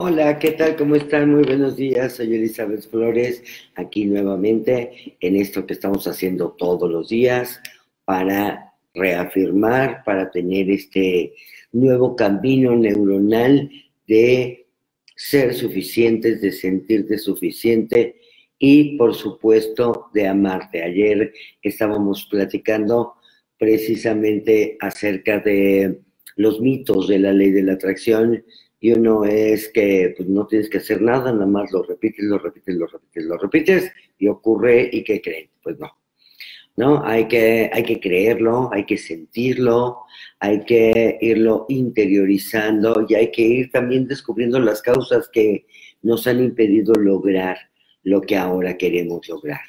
Hola, ¿qué tal? ¿Cómo están? Muy buenos días. Soy Elizabeth Flores, aquí nuevamente en esto que estamos haciendo todos los días para reafirmar, para tener este nuevo camino neuronal de ser suficientes, de sentirte suficiente y, por supuesto, de amarte. Ayer estábamos platicando precisamente acerca de los mitos de la ley de la atracción y uno es que pues, no tienes que hacer nada, nada más lo repites, lo repites, lo repites, lo repites y ocurre y ¿qué creen? Pues no. ¿No? Hay que, hay que creerlo, hay que sentirlo, hay que irlo interiorizando y hay que ir también descubriendo las causas que nos han impedido lograr lo que ahora queremos lograr.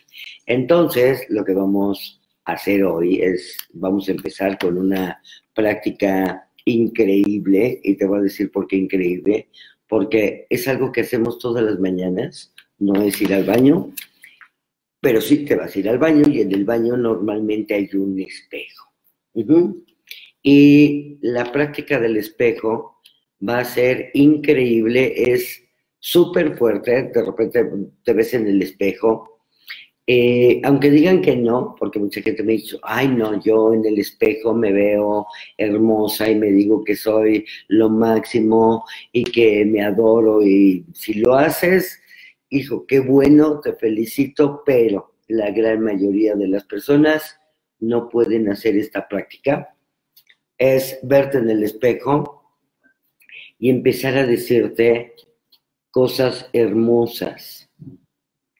Entonces, lo que vamos a hacer hoy es, vamos a empezar con una práctica increíble, y te voy a decir por qué increíble, porque es algo que hacemos todas las mañanas, no es ir al baño, pero sí te vas a ir al baño y en el baño normalmente hay un espejo. Y la práctica del espejo va a ser increíble, es súper fuerte, de repente te ves en el espejo eh, aunque digan que no, porque mucha gente me ha dicho, ay no, yo en el espejo me veo hermosa y me digo que soy lo máximo y que me adoro y si lo haces, hijo, qué bueno, te felicito, pero la gran mayoría de las personas no pueden hacer esta práctica. Es verte en el espejo y empezar a decirte cosas hermosas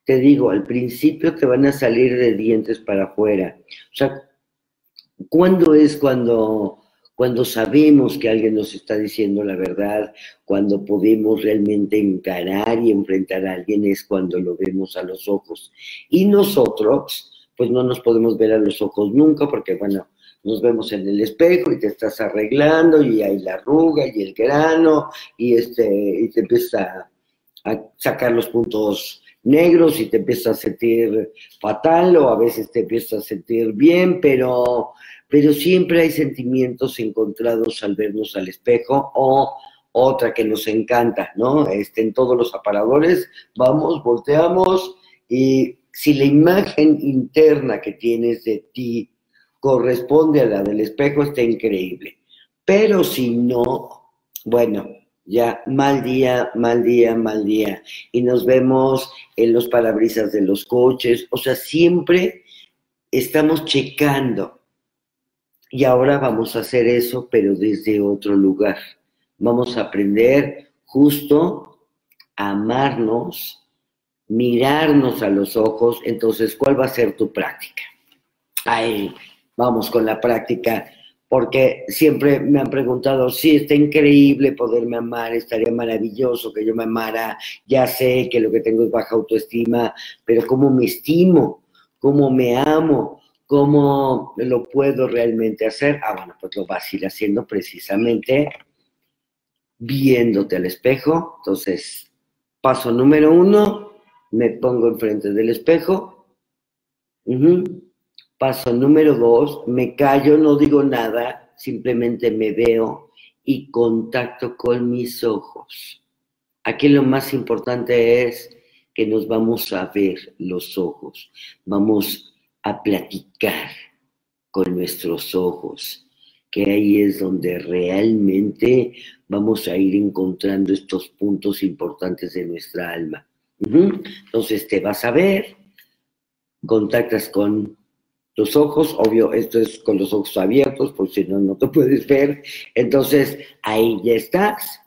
te digo, al principio te van a salir de dientes para afuera. O sea, ¿cuándo es cuando, cuando sabemos que alguien nos está diciendo la verdad? Cuando podemos realmente encarar y enfrentar a alguien es cuando lo vemos a los ojos. Y nosotros, pues no nos podemos ver a los ojos nunca porque, bueno, nos vemos en el espejo y te estás arreglando y hay la arruga y el grano y, este, y te empieza a sacar los puntos negros y te empiezas a sentir fatal o a veces te empiezas a sentir bien, pero, pero siempre hay sentimientos encontrados al vernos al espejo o otra que nos encanta, ¿no? Este, en todos los aparadores, vamos, volteamos y si la imagen interna que tienes de ti corresponde a la del espejo, está increíble. Pero si no, bueno, ya, mal día, mal día, mal día. Y nos vemos en los parabrisas de los coches, o sea, siempre estamos checando. Y ahora vamos a hacer eso, pero desde otro lugar. Vamos a aprender justo a amarnos, mirarnos a los ojos. Entonces, ¿cuál va a ser tu práctica? Ahí, vamos con la práctica porque siempre me han preguntado, sí, está increíble poderme amar, estaría maravilloso que yo me amara, ya sé que lo que tengo es baja autoestima, pero ¿cómo me estimo? ¿Cómo me amo? ¿Cómo lo puedo realmente hacer? Ah, bueno, pues lo vas a ir haciendo precisamente viéndote al espejo. Entonces, paso número uno, me pongo enfrente del espejo. Paso número dos, me callo, no digo nada, simplemente me veo y contacto con mis ojos. Aquí lo más importante es que nos vamos a ver los ojos, vamos a platicar con nuestros ojos, que ahí es donde realmente vamos a ir encontrando estos puntos importantes de nuestra alma. Entonces te vas a ver, contactas con los ojos, obvio, esto es con los ojos abiertos, porque si no, no te puedes ver. Entonces, ahí ya estás.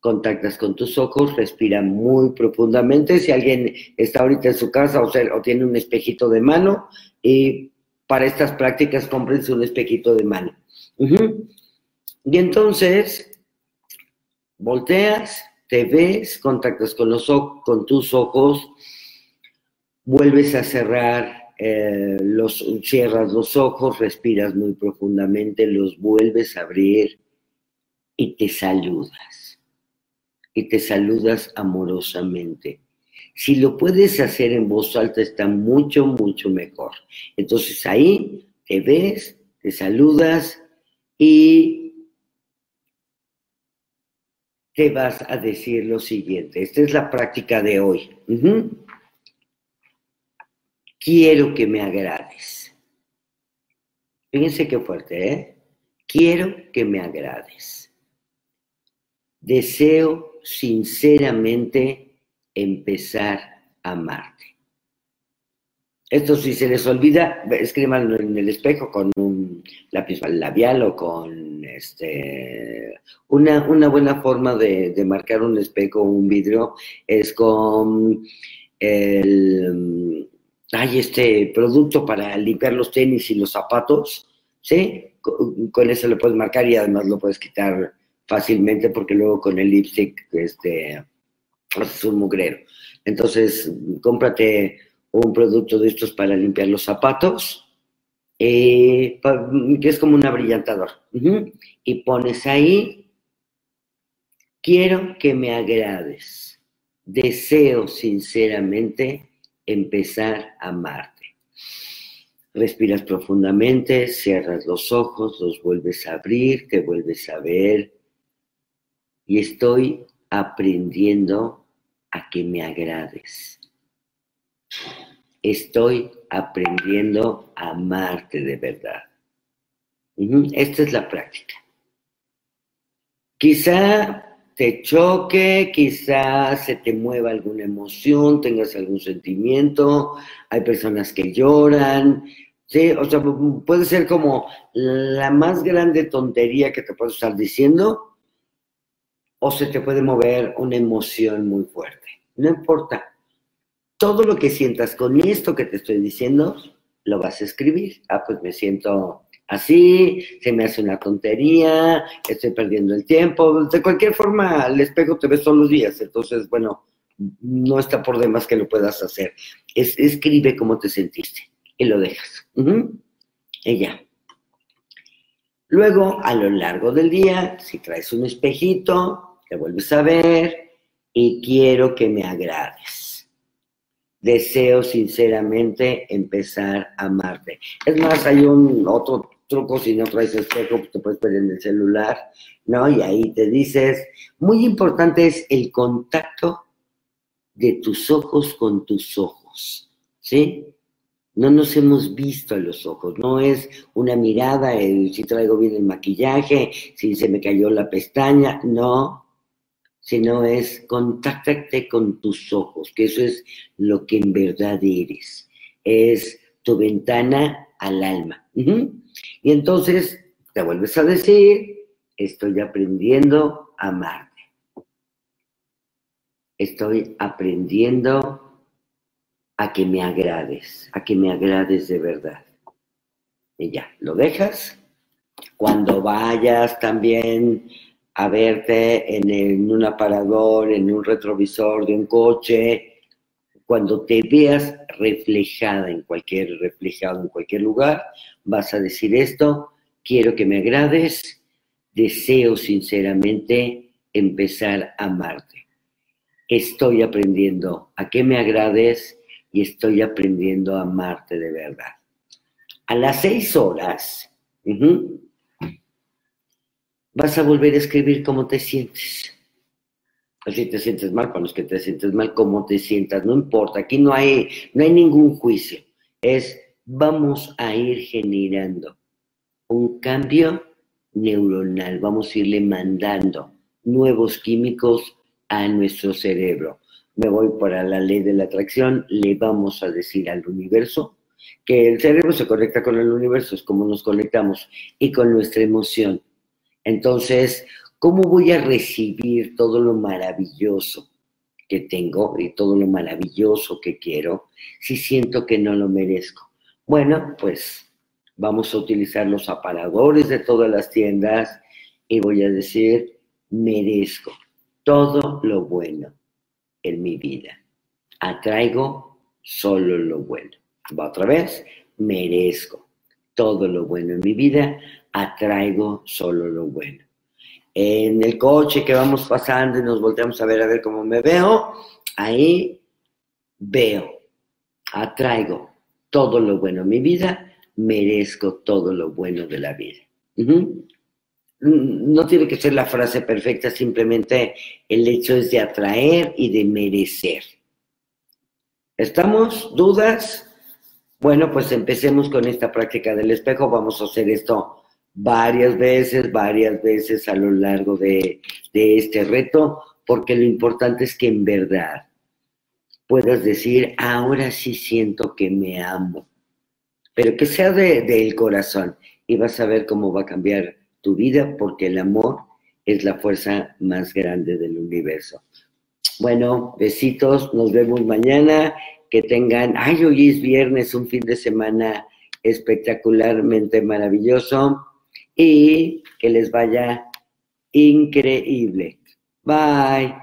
Contactas con tus ojos, respira muy profundamente. Si alguien está ahorita en su casa o, tiene un espejito de mano, y para estas prácticas cómprense un espejito de mano. Y entonces, volteas, te ves, contactas con tus ojos, vuelves a cerrar eh, los, cierras los ojos, respiras muy profundamente, los vuelves a abrir y te saludas. Y te saludas amorosamente. Si lo puedes hacer en voz alta está mucho, mucho mejor. Entonces ahí te ves, te saludas y te vas a decir lo siguiente. Esta es la práctica de hoy. Quiero que me agrades. Fíjense qué fuerte, ¿eh? Quiero que me agrades. Deseo sinceramente empezar a amarte. Esto si se les olvida, escríbanlo en el espejo con un lápiz labial o con este una, una buena forma de, marcar un espejo o un vidrio es con el hay este producto para limpiar los tenis y los zapatos, ¿sí? Con, eso lo puedes marcar y además lo puedes quitar fácilmente porque luego con el lipstick este haces un mugrero. Entonces, cómprate un producto de estos para limpiar los zapatos, eh, que es como un abrillantador. Y pones ahí, quiero que me agrades. Deseo sinceramente empezar a amarte. Respiras profundamente, cierras los ojos, los vuelves a abrir, te vuelves a ver. Y estoy aprendiendo a que me agrades estoy aprendiendo a amarte de verdad. Esta es la práctica. Quizá te choque, quizá se te mueva alguna emoción, tengas algún sentimiento, hay personas que lloran, ¿sí? O sea, puede ser como la más grande tontería que te puedes estar diciendo, o se te puede mover una emoción muy fuerte. No importa, todo lo que sientas con esto que te estoy diciendo, lo vas a escribir. Ah, pues me siento así, se me hace una tontería, estoy perdiendo el tiempo. De cualquier forma, el espejo te ves todos los días. Entonces, bueno, no está por demás que lo puedas hacer. Es, escribe cómo te sentiste y lo dejas. Y ya. Luego, a lo largo del día, si traes un espejito, te vuelves a ver y quiero que me agrades deseo sinceramente empezar a amarte. Es más, hay un otro truco, si no traes espejo, pues te puedes ver en el celular, ¿no? Y ahí te dices, muy importante es el contacto de tus ojos con tus ojos, ¿sí? No nos hemos visto a los ojos, no es una mirada, si traigo bien el maquillaje, si se me cayó la pestaña, no, sino es contáctate con tus ojos, que eso es lo que en verdad eres, es tu ventana al alma. Y entonces te vuelves a decir, estoy aprendiendo a amarte. Estoy aprendiendo a que me agrades, a que me agrades de verdad. Y ya, lo dejas. Cuando vayas también a verte en, un aparador, en un retrovisor de un coche, cuando te veas reflejada en cualquier, reflejado en cualquier lugar, vas a decir esto, quiero que me agrades, deseo sinceramente empezar a amarte. Estoy aprendiendo a que me agrades y estoy aprendiendo a amarte de verdad. A las seis horas, vas a volver a escribir cómo te sientes. Si te sientes mal, con los que te sientes mal, cómo te sientas, no importa, aquí no hay, no hay ningún juicio. Es vamos a ir generando un cambio neuronal, vamos a irle mandando nuevos químicos a nuestro cerebro. Me voy para la ley de la atracción, le vamos a decir al universo que el cerebro se conecta con el universo, es como nos conectamos, y con nuestra emoción entonces, ¿cómo voy a recibir todo lo maravilloso que tengo y todo lo maravilloso que quiero si siento que no lo merezco? Bueno, pues vamos a utilizar los aparadores de todas las tiendas y voy a decir, merezco todo lo bueno en mi vida. Atraigo solo lo bueno. Va otra vez, merezco todo lo bueno en mi vida, atraigo solo lo bueno. En el coche que vamos pasando y nos volteamos a ver a ver cómo me veo, ahí veo, atraigo todo lo bueno en mi vida, merezco todo lo bueno de la vida. no tiene que ser la frase perfecta, simplemente el hecho es de atraer y de merecer. ¿Estamos? ¿Dudas? Bueno, pues empecemos con esta práctica del espejo. Vamos a hacer esto varias veces, varias veces a lo largo de, este reto, porque lo importante es que en verdad puedas decir, ahora sí siento que me amo, pero que sea del corazón y vas a ver cómo va a cambiar tu vida, porque el amor es la fuerza más grande del universo. Bueno, besitos, nos vemos mañana, que tengan, ay, hoy es viernes, un fin de semana espectacularmente maravilloso y que les vaya increíble. Bye.